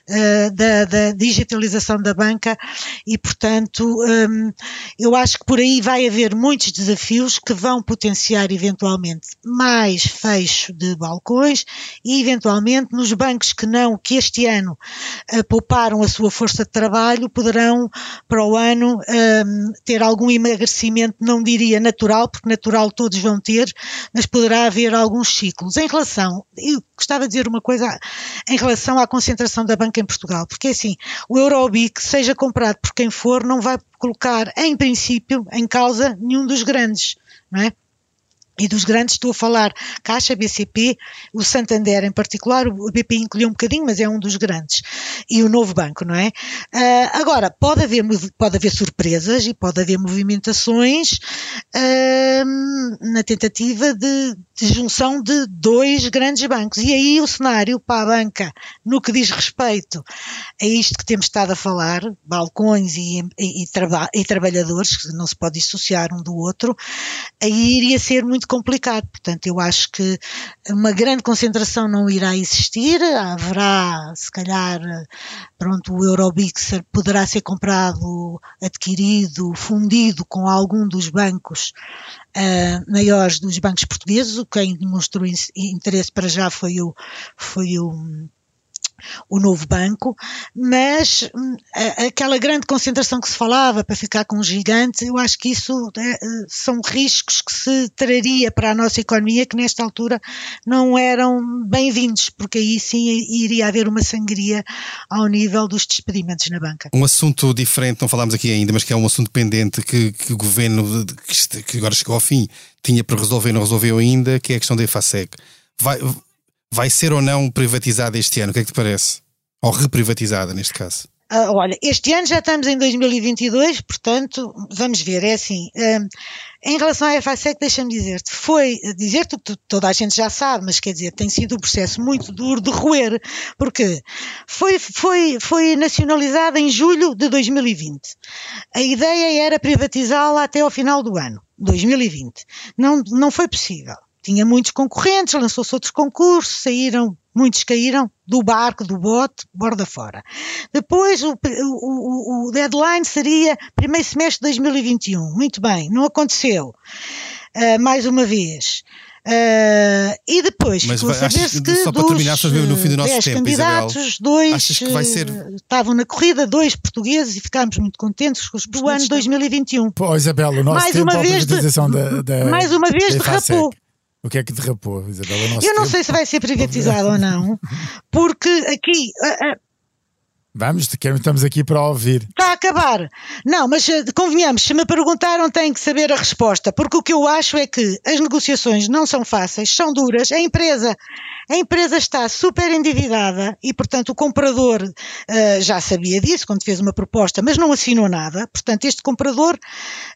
uh, da, da, digitalização da banca e, portanto, um, eu acho que por aí vai haver muitos desafios que vão potenciar eventualmente mais fecho de balcões e eventualmente nos bancos que não, que este ano uh, pouparam a sua força de trabalho, poderão para o ano um, ter algum emagrecimento, não diria natural, porque natural todos vão ter, mas poderá haver alguns ciclos. Em relação, eu gostava de dizer uma coisa em relação à concentração da banca em Portugal, porque assim, o Eurobic, seja comprado por quem for, não vai colocar, em princípio, em causa nenhum dos grandes, não é? E dos grandes estou a falar Caixa, BCP, o Santander em particular, o BPI encolheu um bocadinho, mas é um dos grandes, e o novo banco, não é? Uh, agora, pode haver, pode haver surpresas e pode haver movimentações uh, na tentativa de, de, junção de dois grandes bancos. E aí o cenário para a banca, no que diz respeito a isto que temos estado a falar, balcões e, e, e, traba, e trabalhadores, que não se pode dissociar um do outro, aí iria ser muito complicado. Portanto, eu acho que uma grande concentração não irá existir, haverá, se calhar, pronto, o Eurobix poderá ser comprado, adquirido, fundido com algum dos bancos uh, maiores dos bancos portugueses, quem demonstrou interesse para já foi o, foi o o novo banco, mas hum, aquela grande concentração que se falava para ficar com um gigante, eu acho que isso é, são riscos que se traria para a nossa economia que nesta altura não eram bem-vindos, porque aí sim iria haver uma sangria ao nível dos despedimentos na banca. Um assunto diferente, não falámos aqui ainda, mas que é um assunto pendente que, que o governo, que agora chegou ao fim, tinha para resolver e não resolveu ainda, que é a questão da EFASEC. Vai, vai ser ou não privatizada este ano? O que é que te parece? Ou reprivatizada, neste caso? Uh, olha, este ano já estamos em 2022, portanto, vamos ver. É assim, um, em relação à FASEC, deixa-me dizer-te, foi dizer-te que toda a gente já sabe, mas quer dizer, tem sido um processo muito duro de roer, porque foi, foi, foi nacionalizada em julho de 2020. A ideia era privatizá-la até ao final do ano, 2020. Não, não foi possível tinha muitos concorrentes, lançou-se outros concursos, saíram, muitos caíram do barco, do bote, borda fora. Depois o, o, o deadline seria primeiro semestre de 2021. Muito bem, não aconteceu. Uh, mais uma vez. Uh, e depois Mas ficou a saber-se que só para terminar, só no fim do nosso tempo, candidatos, Isabel, dois achas que vai ser... estavam na corrida, dois portugueses e ficámos muito contentes com os do ano 2021. Pô, Isabel, o nosso mais tempo uma vez de, da, da, mais uma vez derrapou. O que é que derrapou, Isabela? Eu não tempo? sei se vai ser privatizado ou não, porque aqui. Vamos, estamos aqui para ouvir. Está a acabar. Não, mas eh, convenhamos, se me perguntaram, tenho que saber a resposta, porque o que eu acho é que as negociações não são fáceis, são duras. A empresa a empresa está super endividada e, portanto, o comprador uh, já sabia disso quando fez uma proposta, mas não assinou nada. Portanto, este comprador,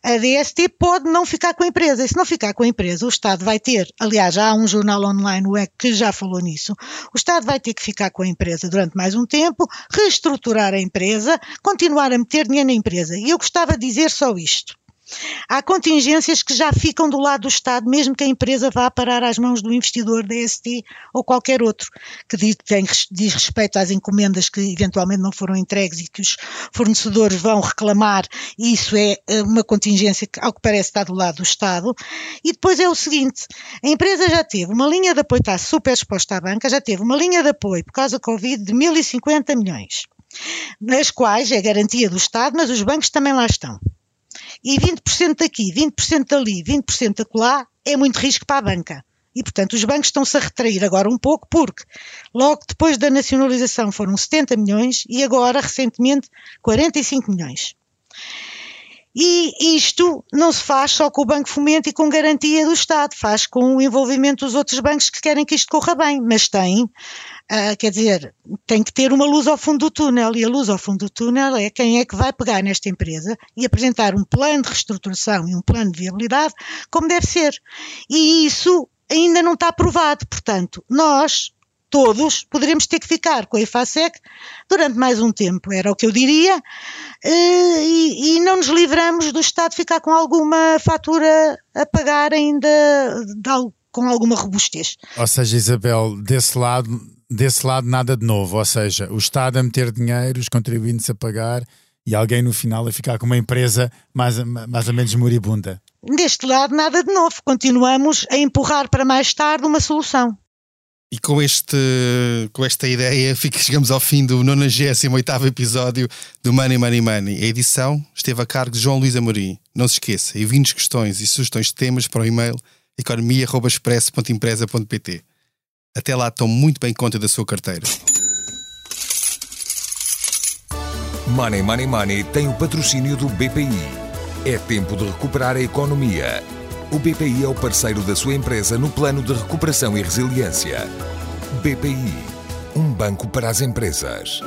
a DST, pode não ficar com a empresa. E se não ficar com a empresa, o Estado vai ter, aliás, há um jornal online, o EC, que já falou nisso, o Estado vai ter que ficar com a empresa durante mais um tempo, reestruturar a empresa, continuar a meter dinheiro na empresa. E eu gostava de dizer só isto. Há contingências que já ficam do lado do Estado, mesmo que a empresa vá parar às mãos do investidor da ST ou qualquer outro, que diz, diz respeito às encomendas que eventualmente não foram entregues e que os fornecedores vão reclamar, e isso é eh, uma contingência que, ao que parece, está do lado do Estado. E depois é o seguinte: a empresa já teve uma linha de apoio, está super exposta à banca, já teve uma linha de apoio por causa da Covid de 1.050 milhões, nas quais é garantia do Estado, mas os bancos também lá estão e 20% daqui, 20% dali, 20% acolá, é muito risco para a banca. E, portanto, os bancos estão-se a retrair agora um pouco, porque logo depois da nacionalização foram 70 milhões e agora, recentemente, 45 milhões. E isto não se faz só com o Banco Fomento e com garantia do Estado, faz com o envolvimento dos outros bancos que querem que isto corra bem, mas tem, uh, quer dizer, tem que ter uma luz ao fundo do túnel, e a luz ao fundo do túnel é quem é que vai pegar nesta empresa e apresentar um plano de reestruturação e um plano de viabilidade como deve ser. E isso ainda não está aprovado, portanto, nós, todos poderemos ter que ficar com a IFASEC durante mais um tempo, era o que eu diria, eh, e, e, não nos livramos do Estado ficar com alguma fatura a pagar ainda de, com alguma robustez. Ou seja, Isabel, desse lado, desse lado nada de novo, ou seja, o Estado a meter dinheiro, os contribuintes a pagar e alguém no final a ficar com uma empresa mais, mais ou menos moribunda. Deste lado, nada de novo. Continuamos a empurrar para mais tarde uma solução. E com, este, com esta ideia, fica, chegamos ao fim do 98 episódio do Money Money Money. A edição esteve a cargo de João Luís Amorim. Não se esqueça, envie-nos questões e sugestões de temas para o e-mail economia.express.empresa.pt. Até lá, tome muito bem conta da sua carteira. Money Money Money tem o patrocínio do BPI. É tempo de recuperar a economia. O BPI é o parceiro da sua empresa no plano de recuperação e resiliência. BPI, um banco para as empresas.